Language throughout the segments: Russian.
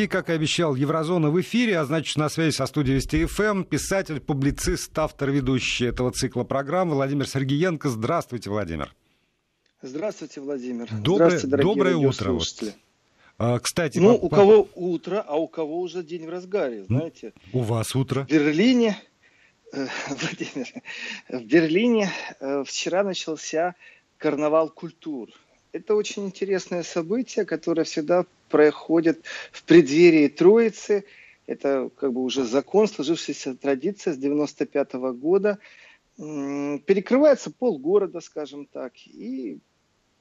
И, как и обещал, Еврозона в эфире, а значит, на связи со студией Вести ФМ писатель, публицист, автор, ведущий этого цикла программ Владимир Сергеенко. Здравствуйте, Владимир. Здравствуйте, Владимир. Доброе, Здравствуйте, дорогие доброе утро. Вот. А, кстати, ну, по... у кого утро, а у кого уже день в разгаре, знаете. У вас утро. В Берлине, э, Владимир, в Берлине э, вчера начался карнавал культур. Это очень интересное событие, которое всегда проходит в преддверии Троицы. Это как бы уже закон, сложившаяся традиция с 95 -го года. Перекрывается полгорода, скажем так, и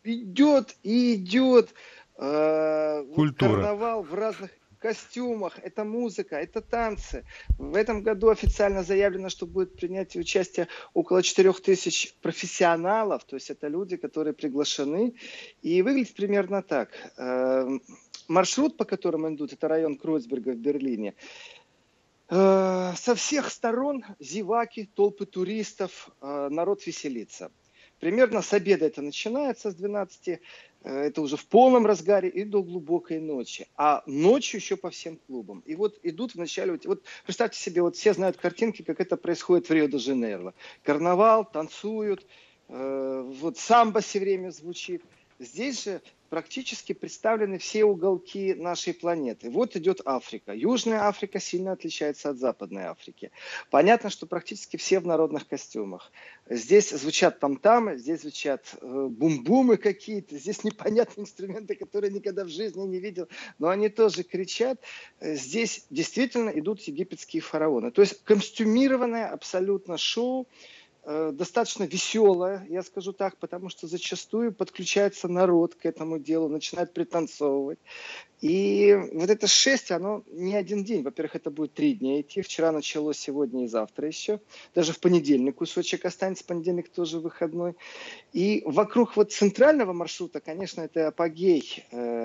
идет и идет э, Культура. карнавал в разных костюмах, это музыка, это танцы. В этом году официально заявлено, что будет принять участие около 4000 профессионалов, то есть это люди, которые приглашены. И выглядит примерно так. Эм, маршрут, по которому идут, это район Кройцберга в Берлине. Э, со всех сторон зеваки, толпы туристов, э, народ веселится. Примерно с обеда это начинается, с 12 Э, это уже в полном разгаре и до глубокой ночи. А ночью еще по всем клубам. И вот идут вначале, вот представьте себе, вот все знают картинки, как это происходит в Рио-де-Жанейро. Карнавал, танцуют, э, вот самбо все время звучит. Здесь же практически представлены все уголки нашей планеты. Вот идет Африка. Южная Африка сильно отличается от Западной Африки. Понятно, что практически все в народных костюмах. Здесь звучат там-тамы, здесь звучат э, бум-бумы какие-то, здесь непонятные инструменты, которые никогда в жизни не видел, но они тоже кричат. Здесь действительно идут египетские фараоны. То есть костюмированное абсолютно шоу, достаточно веселая, я скажу так, потому что зачастую подключается народ к этому делу, начинает пританцовывать. И вот это шествие, оно не один день. Во-первых, это будет три дня идти. Вчера началось, сегодня и завтра еще. Даже в понедельник кусочек останется, понедельник тоже выходной. И вокруг вот центрального маршрута, конечно, это апогей э,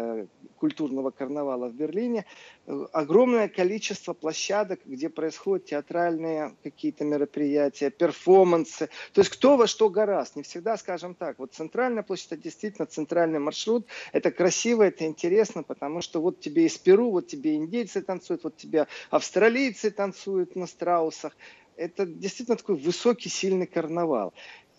культурного карнавала в Берлине. Э, огромное количество площадок, где происходят театральные какие-то мероприятия, перформансы. То есть кто во что гораст. Не всегда, скажем так. Вот центральная площадь, это действительно центральный маршрут. Это красиво, это интересно, потому что вот тебе из Перу, вот тебе индейцы танцуют, вот тебе австралийцы танцуют на страусах. Это действительно такой высокий, сильный карнавал.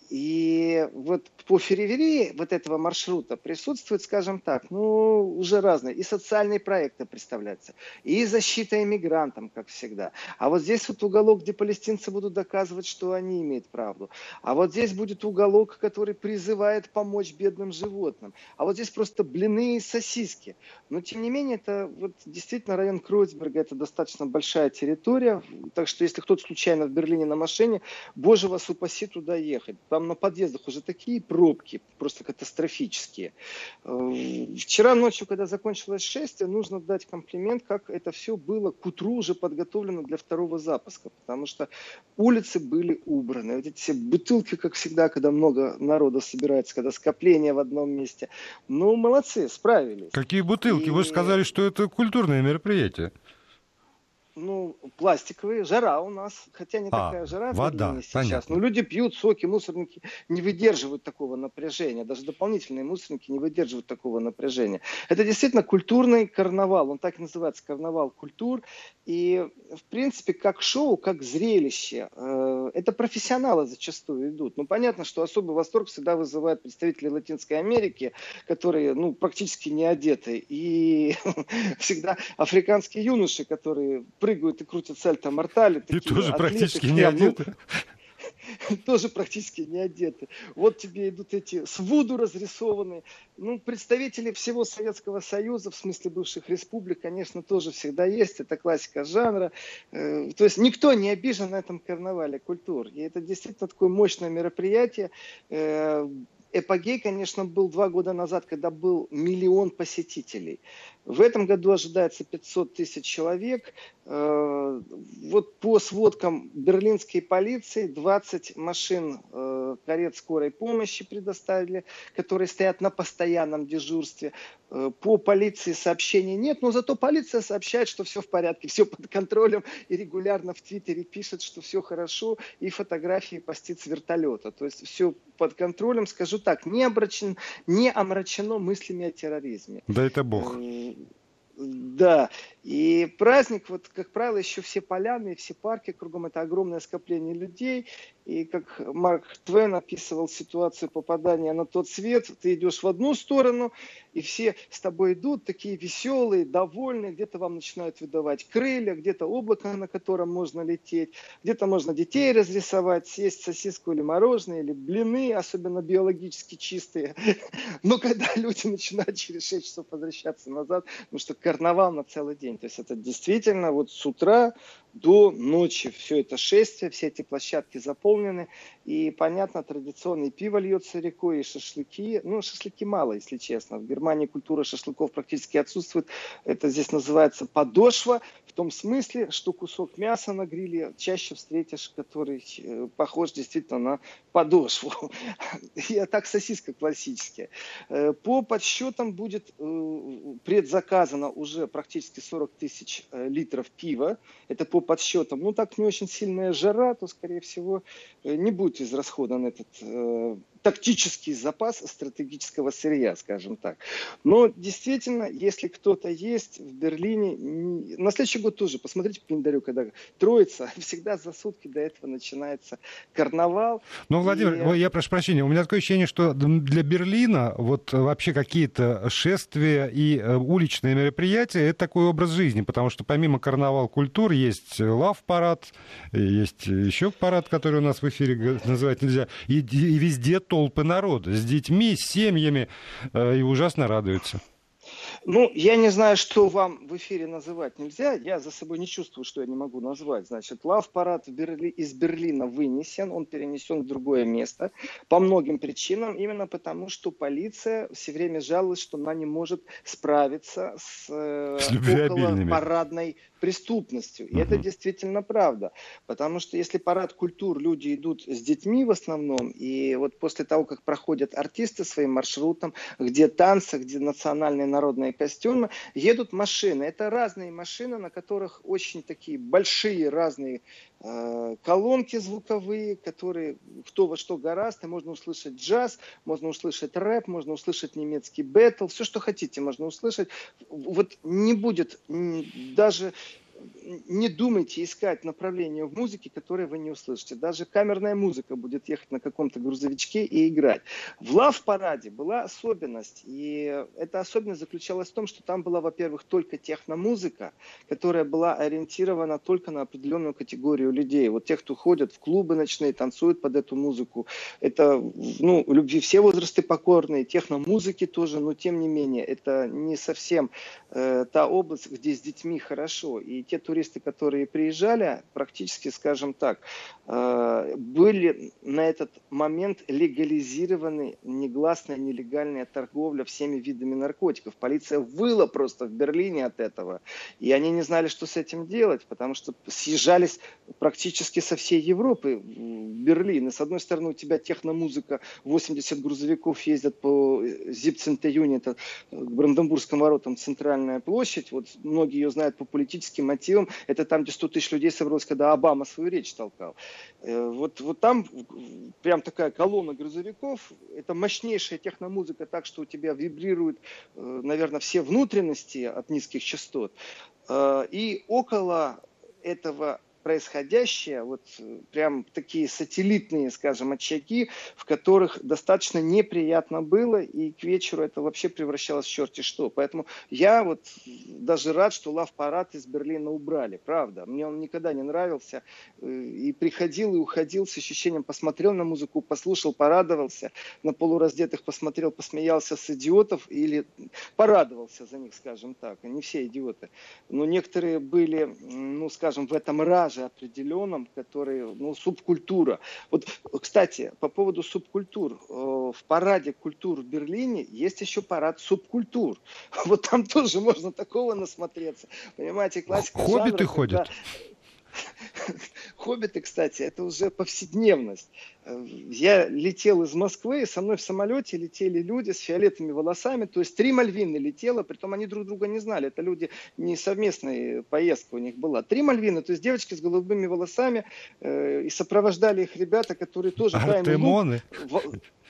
И вот по периферии вот этого маршрута присутствуют, скажем так, ну, уже разные. И социальные проекты представляются, и защита иммигрантам, как всегда. А вот здесь вот уголок, где палестинцы будут доказывать, что они имеют правду. А вот здесь будет уголок, который призывает помочь бедным животным. А вот здесь просто блины и сосиски. Но, тем не менее, это вот действительно район Кройцберга, это достаточно большая территория. Так что, если кто-то случайно в Берлине на машине, боже вас упаси туда ехать там на подъездах уже такие пробки, просто катастрофические. Э, вчера ночью, когда закончилось шествие, нужно дать комплимент, как это все было к утру уже подготовлено для второго запуска, потому что улицы были убраны. Вот эти все бутылки, как всегда, когда много народа собирается, когда скопление в одном месте. Ну, молодцы, справились. Какие бутылки? И... Вы сказали, что это культурное мероприятие ну, пластиковые, жара у нас, хотя не а, такая жара вода, сейчас. Понятно. Но люди пьют соки, мусорники не выдерживают такого напряжения, даже дополнительные мусорники не выдерживают такого напряжения. Это действительно культурный карнавал, он так и называется, карнавал культур, и в принципе как шоу, как зрелище, э, это профессионалы зачастую идут. Ну, понятно, что особый восторг всегда вызывают представители Латинской Америки, которые, ну, практически не одеты, и всегда африканские юноши, которые прыгают и крутят сальто-мортали. И тоже атлеты, практически не одеты. тоже практически не одеты. Вот тебе идут эти с вуду разрисованные. Ну, представители всего Советского Союза, в смысле бывших республик, конечно, тоже всегда есть. Это классика жанра. Э, то есть никто не обижен на этом карнавале культур. И это действительно такое мощное мероприятие. Э, эпогей, конечно, был два года назад, когда был миллион посетителей. В этом году ожидается 500 тысяч человек. Э, вот по сводкам берлинской полиции 20 машин э, карет скорой помощи предоставили, которые стоят на постоянном дежурстве. Э, по полиции сообщений нет, но зато полиция сообщает, что все в порядке, все под контролем и регулярно в Твиттере пишет, что все хорошо, и фотографии постит с вертолета. То есть все под контролем, скажу так, не, обращен, не омрачено мыслями о терроризме. Да это бог. Да, И праздник, вот, как правило, еще все поляны, все парки кругом, это огромное скопление людей. И как Марк Твен описывал ситуацию попадания на тот свет, ты идешь в одну сторону, и все с тобой идут, такие веселые, довольные, где-то вам начинают выдавать крылья, где-то облако, на котором можно лететь, где-то можно детей разрисовать, съесть сосиску или мороженое, или блины, особенно биологически чистые. Но когда люди начинают через 6 часов возвращаться назад, потому что карнавал на целый день, то есть это действительно вот с утра до ночи все это шествие, все эти площадки заполнены. И, понятно, традиционное пиво льется рекой, и шашлыки. Ну, шашлыки мало, если честно. В Германии культура шашлыков практически отсутствует. Это здесь называется подошва, в том смысле, что кусок мяса на гриле чаще встретишь, который э, похож действительно на подошву. И так сосиска классическая. Э, по подсчетам будет э, предзаказано уже практически 40 тысяч литров пива. Это по подсчетам. Ну, так не очень сильная жара, то, скорее всего, не будет будет израсходован этот э, тактический запас стратегического сырья, скажем так. Но действительно, если кто-то есть в Берлине, на следующий год тоже, посмотрите по календарю, когда Троица, всегда за сутки до этого начинается карнавал. Ну, Владимир, и... я прошу прощения, у меня такое ощущение, что для Берлина вот вообще какие-то шествия и э, уличные мероприятия – это такой образ жизни, потому что помимо карнавал культур есть лав-парад, есть еще парад, который у нас в эфире называть нельзя, и, и везде то толпы народа с детьми, с семьями э, и ужасно радуются. Ну, я не знаю, что вам в эфире называть нельзя. Я за собой не чувствую, что я не могу назвать. Значит, лав-парад Берли... из Берлина вынесен, он перенесен в другое место по многим причинам. Именно потому, что полиция все время жалуется, что она не может справиться с, э, с около парадной преступностью. И это действительно правда. Потому что если парад культур, люди идут с детьми в основном, и вот после того, как проходят артисты своим маршрутом, где танцы, где национальные народные костюмы, едут машины. Это разные машины, на которых очень такие большие разные э, колонки звуковые, которые кто во что гораст, и можно услышать джаз, можно услышать рэп, можно услышать немецкий бэтл, все, что хотите, можно услышать. Вот не будет даже не думайте искать направление в музыке, которое вы не услышите. Даже камерная музыка будет ехать на каком-то грузовичке и играть. В лав-параде была особенность. И эта особенность заключалась в том, что там была, во-первых, только техномузыка, которая была ориентирована только на определенную категорию людей. Вот тех, кто ходят в клубы ночные, танцуют под эту музыку. Это, ну, любви все возрасты покорные, техномузыки тоже, но тем не менее, это не совсем э, та область, где с детьми хорошо. И те туристы, которые приезжали, практически, скажем так, э, были на этот момент легализированы негласная нелегальная торговля всеми видами наркотиков. Полиция выла просто в Берлине от этого. И они не знали, что с этим делать, потому что съезжались практически со всей Европы в Берлин. И с одной стороны у тебя техномузыка, 80 грузовиков ездят по Зипцентеюне, это к Бранденбургским воротам центральная площадь. Вот многие ее знают по политическим мотивам. Это там, где 100 тысяч людей собралось, когда Обама свою речь толкал. Э, вот, вот там прям такая колонна грузовиков. Это мощнейшая техномузыка, так что у тебя вибрируют, э, наверное, все внутренности от низких частот. Э, и около этого происходящее, вот э, прям такие сателлитные, скажем, очаги, в которых достаточно неприятно было, и к вечеру это вообще превращалось в черти что. Поэтому я вот даже рад, что лав-парад из Берлина убрали, правда. Мне он никогда не нравился, э, и приходил и уходил с ощущением, посмотрел на музыку, послушал, порадовался, на полураздетых посмотрел, посмеялся с идиотов, или порадовался за них, скажем так. Они все идиоты. Но некоторые были, ну, скажем, в этом раже, персонаже определенном, который, ну, субкультура. Вот, кстати, по поводу субкультур. Э, в параде культур в Берлине есть еще парад субкультур. Вот там тоже можно такого насмотреться. Понимаете, классика Хоббиты жанра, ходят? Когда... Хоббиты, кстати, это уже повседневность. Я летел из Москвы, и со мной в самолете летели люди с фиолетовыми волосами, то есть три Мальвины летело, притом они друг друга не знали, это люди не совместная поездка у них была. Три Мальвины, то есть девочки с голубыми волосами, э, и сопровождали их ребята, которые тоже... Артемоны?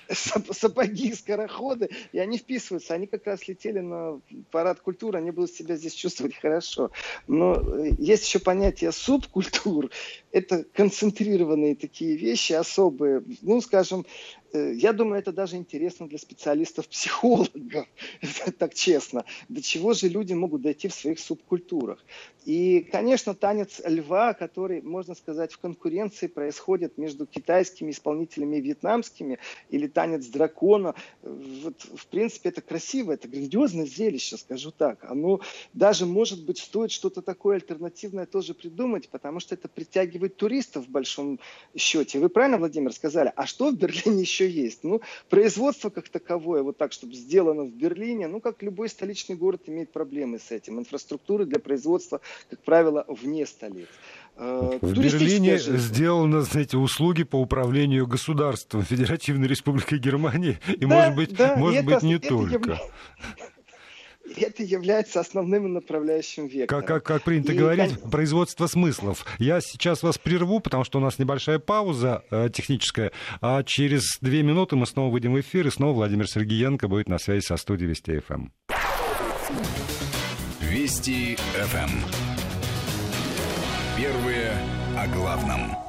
Сапоги, скороходы, и они вписываются. Они как раз летели на парад культуры, они будут себя здесь чувствовать хорошо. Но э, есть еще понятие субкультур. Это концентрированные такие вещи особые. Ну, скажем, я думаю, это даже интересно для специалистов-психологов, так честно. До чего же люди могут дойти в своих субкультурах. И, конечно, танец льва, который, можно сказать, в конкуренции происходит между китайскими исполнителями и вьетнамскими, или танец дракона. Вот, в принципе, это красиво, это грандиозное зрелище, скажу так. Оно даже, может быть, стоит что-то такое альтернативное тоже придумать, потому что это притягивает туристов в большом счете. Вы правильно, Владимир, сказали? А что в Берлине еще еще есть. Ну, производство как таковое, вот так, чтобы сделано в Берлине, ну, как любой столичный город имеет проблемы с этим. Инфраструктура для производства, как правило, вне столиц. Э, в Берлине жизнь. сделаны, знаете, услуги по управлению государством Федеративной Республики Германии, и, да, может быть, да, может быть это, не это только. Явля это является основным направляющим вектором. Как, как, как принято и, говорить, конечно... производство смыслов. Я сейчас вас прерву, потому что у нас небольшая пауза э, техническая, а через две минуты мы снова выйдем в эфир, и снова Владимир Сергиенко будет на связи со студией Вести ФМ. Эм. Вести ФМ. Эм. Первые о главном.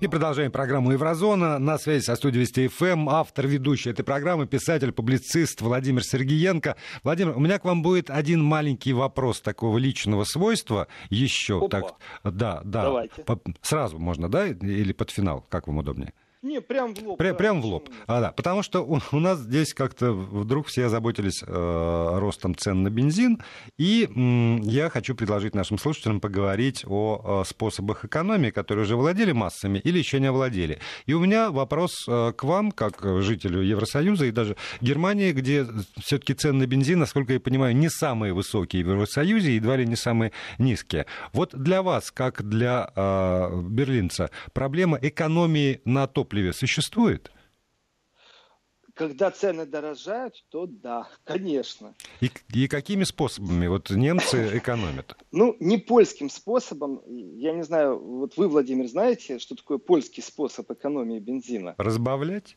И продолжаем программу «Еврозона». На связи со студией Вести ФМ автор, ведущий этой программы, писатель, публицист Владимир Сергиенко. Владимир, у меня к вам будет один маленький вопрос такого личного свойства еще. Опа. Так, да, да. Давайте. Сразу можно, да? Или под финал? Как вам удобнее? Не, прям в лоб. Прям, да, прям в лоб. А, да, потому что у, у нас здесь как-то вдруг все озаботились э, ростом цен на бензин, и м, я хочу предложить нашим слушателям поговорить о, о способах экономии, которые уже владели массами или еще не овладели. И у меня вопрос э, к вам, как жителю Евросоюза и даже Германии, где все-таки цены на бензин, насколько я понимаю, не самые высокие в Евросоюзе, едва ли не самые низкие. Вот для вас, как для э, берлинца, проблема экономии на топ топливе существует? Когда цены дорожают, то да, конечно. И, и какими способами вот немцы экономят? Ну, не польским способом. Я не знаю, вот вы, Владимир, знаете, что такое польский способ экономии бензина? Разбавлять?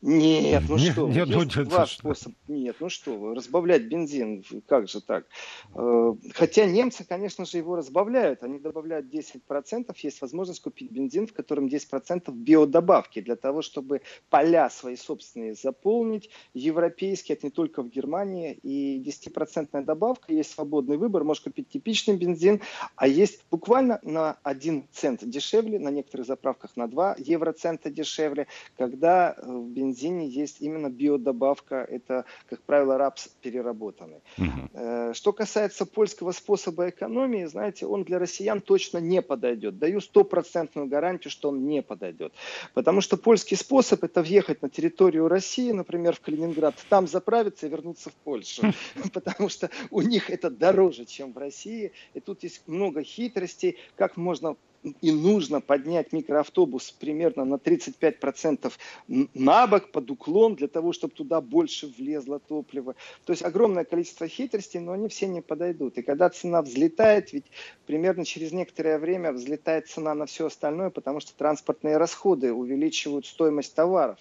Нет, ну нет, что, нет, ну, есть ну, ваш что? способ. Нет, ну что, разбавлять бензин, как же так? Э, хотя немцы, конечно же, его разбавляют. Они добавляют 10%. Есть возможность купить бензин, в котором 10% биодобавки, для того, чтобы поля свои собственные заполнить. Европейские, это не только в Германии. И 10% добавка, есть свободный выбор. Можешь купить типичный бензин, а есть буквально на 1 цент дешевле, на некоторых заправках на 2 евроцента дешевле, когда э, бензин бензине есть именно биодобавка, это, как правило, рапс переработанный. Угу. Что касается польского способа экономии, знаете, он для россиян точно не подойдет. Даю стопроцентную гарантию, что он не подойдет. Потому что польский способ это въехать на территорию России, например, в Калининград, там заправиться и вернуться в Польшу. Потому что у них это дороже, чем в России. И тут есть много хитростей, как можно и нужно поднять микроавтобус примерно на 35% на бок под уклон для того, чтобы туда больше влезло топливо. То есть огромное количество хитростей, но они все не подойдут. И когда цена взлетает, ведь примерно через некоторое время взлетает цена на все остальное, потому что транспортные расходы увеличивают стоимость товаров.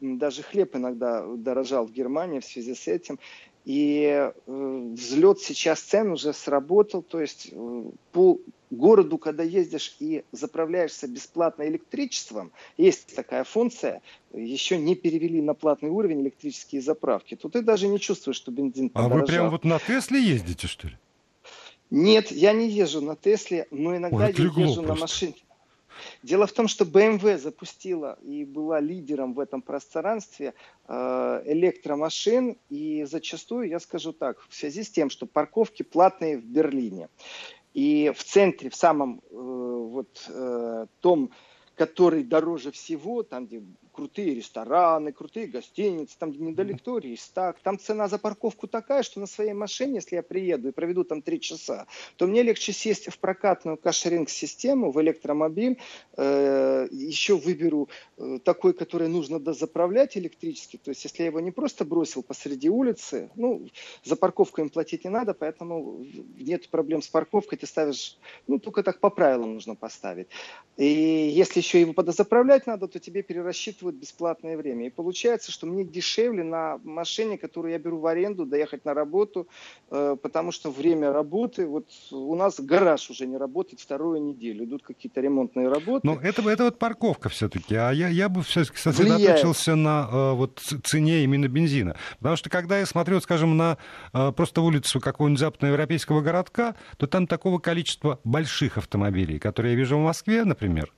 Даже хлеб иногда дорожал в Германии в связи с этим. И э, взлет сейчас цен уже сработал, то есть э, по городу, когда ездишь и заправляешься бесплатно электричеством, есть такая функция, еще не перевели на платный уровень электрические заправки, то ты даже не чувствуешь, что бензин подорожал. А вы прям вот на Тесле ездите, что ли? Нет, я не езжу на Тесле, но иногда Ой, я езжу на машине. Дело в том, что BMW запустила и была лидером в этом пространстве э, электромашин, и зачастую, я скажу так, в связи с тем, что парковки платные в Берлине, и в центре, в самом э, вот э, том, который дороже всего, там, где крутые рестораны, крутые гостиницы, там недалеко Рейстаг, там цена за парковку такая, что на своей машине, если я приеду и проведу там три часа, то мне легче сесть в прокатную кашеринг-систему, в электромобиль, э, еще выберу э, такой, который нужно дозаправлять электрически, то есть если я его не просто бросил посреди улицы, ну, за парковку им платить не надо, поэтому нет проблем с парковкой, ты ставишь, ну, только так по правилам нужно поставить. И если еще его подозаправлять надо, то тебе перерасчитывают бесплатное время. И получается, что мне дешевле на машине, которую я беру в аренду, доехать на работу, э, потому что время работы, вот у нас гараж уже не работает вторую неделю, идут какие-то ремонтные работы. Но это, это вот парковка все-таки, а я, я бы все-таки сосредоточился Влияет. на э, вот цене именно бензина. Потому что когда я смотрю, скажем, на э, просто улицу какого-нибудь западноевропейского городка, то там такого количества больших автомобилей, которые я вижу в Москве, например,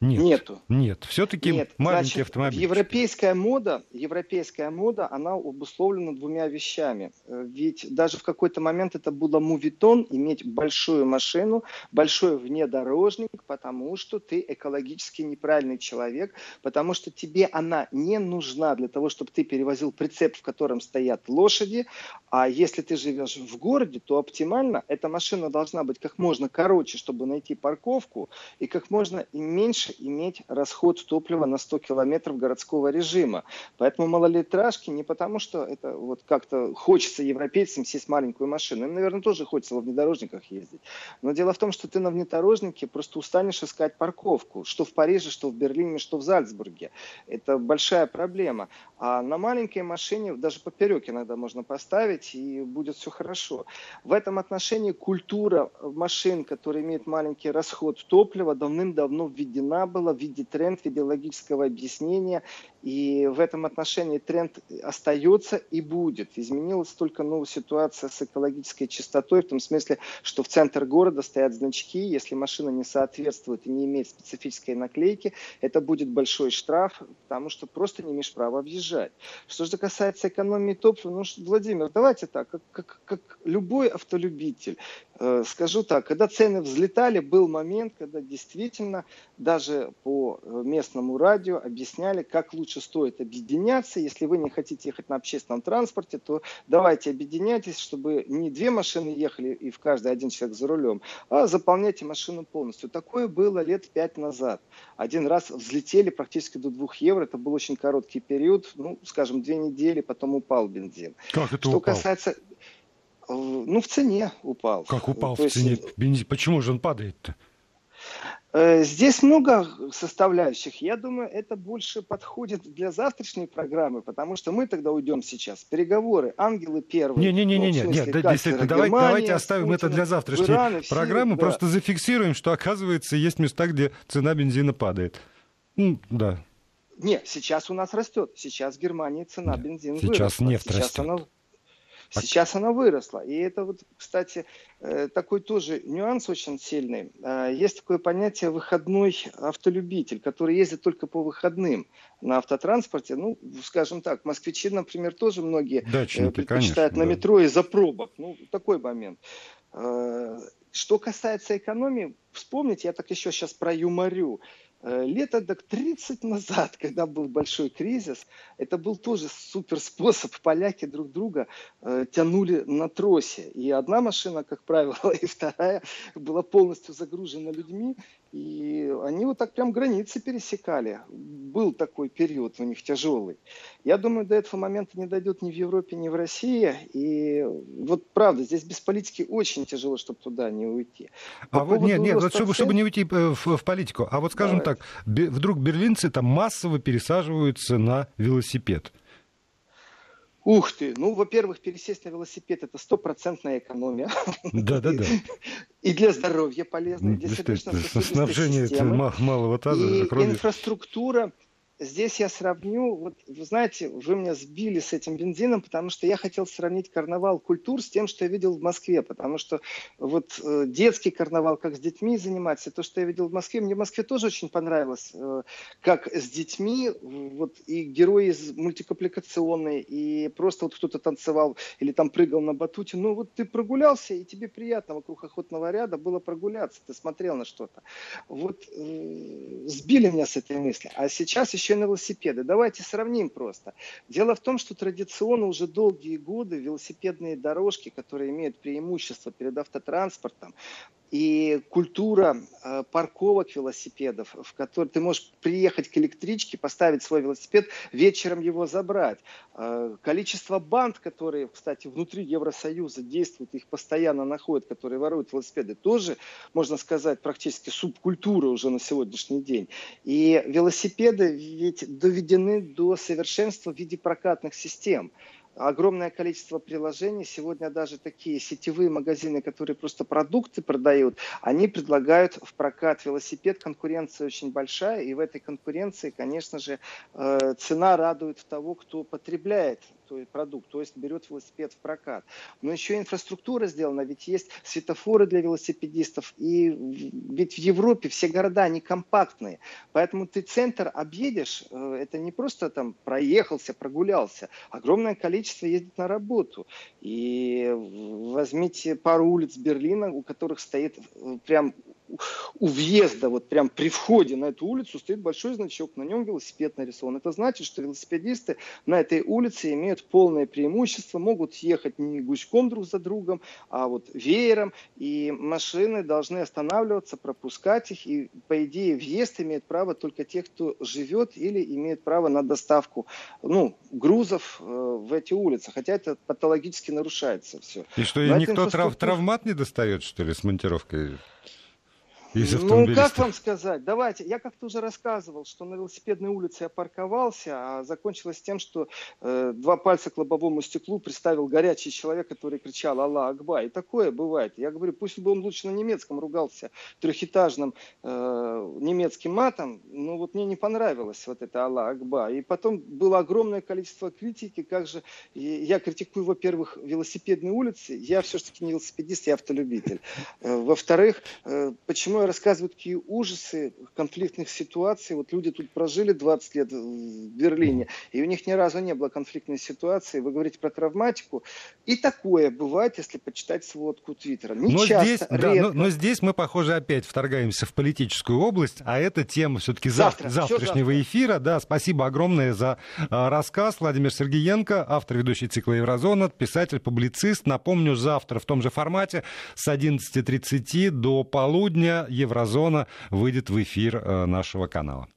нет. Нету. Нет, все-таки Нет. маленький Значит, автомобиль. Европейская мода, европейская мода, она обусловлена двумя вещами. Э, ведь даже в какой-то момент это было мувитон, иметь большую машину, большой внедорожник, потому что ты экологически неправильный человек, потому что тебе она не нужна для того, чтобы ты перевозил прицеп, в котором стоят лошади, а если ты живешь в городе, то оптимально эта машина должна быть как можно короче, чтобы найти парковку, и как можно меньше меньше иметь расход топлива на 100 километров городского режима. Поэтому малолитражки не потому, что это вот как-то хочется европейцам сесть в маленькую машину. Им, наверное, тоже хочется во внедорожниках ездить. Но дело в том, что ты на внедорожнике просто устанешь искать парковку. Что в Париже, что в Берлине, что в Зальцбурге. Это большая проблема. А на маленькой машине даже поперек иногда можно поставить, и будет все хорошо. В этом отношении культура машин, которые имеют маленький расход топлива, давным-давно введена должна была в виде тренд, в виде логического объяснения. И в этом отношении тренд остается и будет. Изменилась только ну, ситуация с экологической чистотой, в том смысле, что в центр города стоят значки. Если машина не соответствует и не имеет специфической наклейки, это будет большой штраф, потому что просто не имеешь права въезжать. Что же касается экономии топлива, ну, Владимир, давайте так, как, как, как любой автолюбитель, э, скажу так, когда цены взлетали, был момент, когда действительно даже даже по э, местному радио объясняли, как лучше стоит объединяться. Если вы не хотите ехать на общественном транспорте, то давайте объединяйтесь, чтобы не две машины ехали и в каждой один человек за рулем, а заполняйте машину полностью. Такое было лет пять назад. Один раз взлетели практически до двух евро. Это был очень короткий период, ну, скажем, две недели, потом упал бензин. Как это Что упал? касается э, ну, в цене упал. Как упал То в цене? Есть... Бензин? Почему же он падает-то? Э, здесь много составляющих. Я думаю, это больше подходит для завтрашней программы, потому что мы тогда уйдем сейчас. Переговоры, ангелы первые. Не-не-не, не, ну, нет, действительно, давайте, давайте оставим Путина, это для завтрашней Иран, программы, да. просто зафиксируем, что, оказывается, есть места, где цена бензина падает. Ну, да. Нет, сейчас у нас растет. Сейчас в Германии цена Нет, бензина Сейчас выросла. нефть сейчас растет. Она Сейчас она выросла. И это вот, кстати, э, такой тоже нюанс очень сильный. Э, есть такое понятие выходной автолюбитель, который ездит только по выходным на автотранспорте. Ну, скажем так, москвичи, например, тоже многие э, Дачники, предпочитают конечно, на метро из-за пробок. Ну, такой момент. Что касается экономии, вспомните, я так еще сейчас про юморю. Э, лет так 30 назад, когда был большой кризис, это был тоже супер способ. Поляки друг друга э, тянули на тросе. И одна машина, как правило, и вторая была полностью загружена людьми. И они вот так прям границы пересекали. Был такой период у них тяжелый. Я думаю, до этого момента не дойдет ни в Европе, ни в России. И вот правда, здесь без политики очень тяжело, чтобы туда не уйти. По а вот, нет, нет, вот чтобы, чтобы не уйти э, в, в политику. А вот скажем Давай. так, вдруг берлинцы там массово пересаживаются на велосипед. Ух ты! Ну, во-первых, пересесть на велосипед – это стопроцентная экономия. Да-да-да. И для здоровья полезно. Действительно, снабжение малого таза. И инфраструктура – здесь я сравню, вот вы знаете, вы меня сбили с этим бензином, потому что я хотел сравнить карнавал культур с тем, что я видел в Москве, потому что вот э, детский карнавал, как с детьми заниматься, то, что я видел в Москве, мне в Москве тоже очень понравилось, э, как с детьми, вот и герои из мультипликационной, и просто вот кто-то танцевал или там прыгал на батуте, ну вот ты прогулялся, и тебе приятно вокруг охотного ряда было прогуляться, ты смотрел на что-то. Вот э, сбили меня с этой мысли. А сейчас еще и на велосипеды. Давайте сравним просто. Дело в том, что традиционно уже долгие годы велосипедные дорожки, которые имеют преимущество перед автотранспортом, и культура э, парковок велосипедов, в которой ты можешь приехать к электричке, поставить свой велосипед, вечером его забрать. Э, количество банд, которые, кстати, внутри Евросоюза действуют, их постоянно находят, которые воруют велосипеды, тоже, можно сказать, практически субкультура уже на сегодняшний день. И велосипеды ведь доведены до совершенства в виде прокатных систем огромное количество приложений. Сегодня даже такие сетевые магазины, которые просто продукты продают, они предлагают в прокат велосипед. Конкуренция очень большая, и в этой конкуренции, конечно же, э, цена радует того, кто потребляет то продукт, то есть берет велосипед в прокат. Но еще инфраструктура сделана, ведь есть светофоры для велосипедистов, и ведь в Европе все города, они компактные, поэтому ты центр объедешь, э, это не просто там проехался, прогулялся, огромное количество ездит на работу. И возьмите пару улиц Берлина, у которых стоит э, прям у въезда, вот прям при входе на эту улицу стоит большой значок, на нем велосипед нарисован. Это значит, что велосипедисты на этой улице имеют полное преимущество, могут ехать не гуськом друг за другом, а вот веером, и машины должны останавливаться, пропускать их, и по идее въезд имеет право только те, кто живет или имеет право на доставку ну, грузов э, в эти улицы, хотя это патологически нарушается все. И что, и никто инфраструктура... травмат не достает, что ли, с монтировкой? Ну, как вам сказать? Давайте. Я как-то уже рассказывал, что на велосипедной улице я парковался, а закончилось тем, что э, два пальца к лобовому стеклу приставил горячий человек, который кричал «Аллах Акба». И такое бывает. Я говорю, пусть бы он лучше на немецком ругался, трехэтажным э, немецким матом, но вот мне не понравилось вот это «Аллах Акба». И потом было огромное количество критики, как же... Я критикую, во-первых, велосипедные улицы. Я все-таки не велосипедист, я автолюбитель. Э, во-вторых, э, почему я рассказываю такие ужасы конфликтных ситуаций. Вот люди тут прожили 20 лет в Берлине, и у них ни разу не было конфликтной ситуации. Вы говорите про травматику. И такое бывает, если почитать сводку Твиттера. Не но часто, здесь, редко. Да, но, но здесь мы, похоже, опять вторгаемся в политическую область, а это тема все-таки Завтра, завтрашнего завтра. эфира. Да, спасибо огромное за а, рассказ. Владимир Сергеенко, автор ведущий цикла «Еврозона», писатель, публицист. Напомню, завтра в том же формате с 11.30 до полудня Еврозона выйдет в эфир э, нашего канала.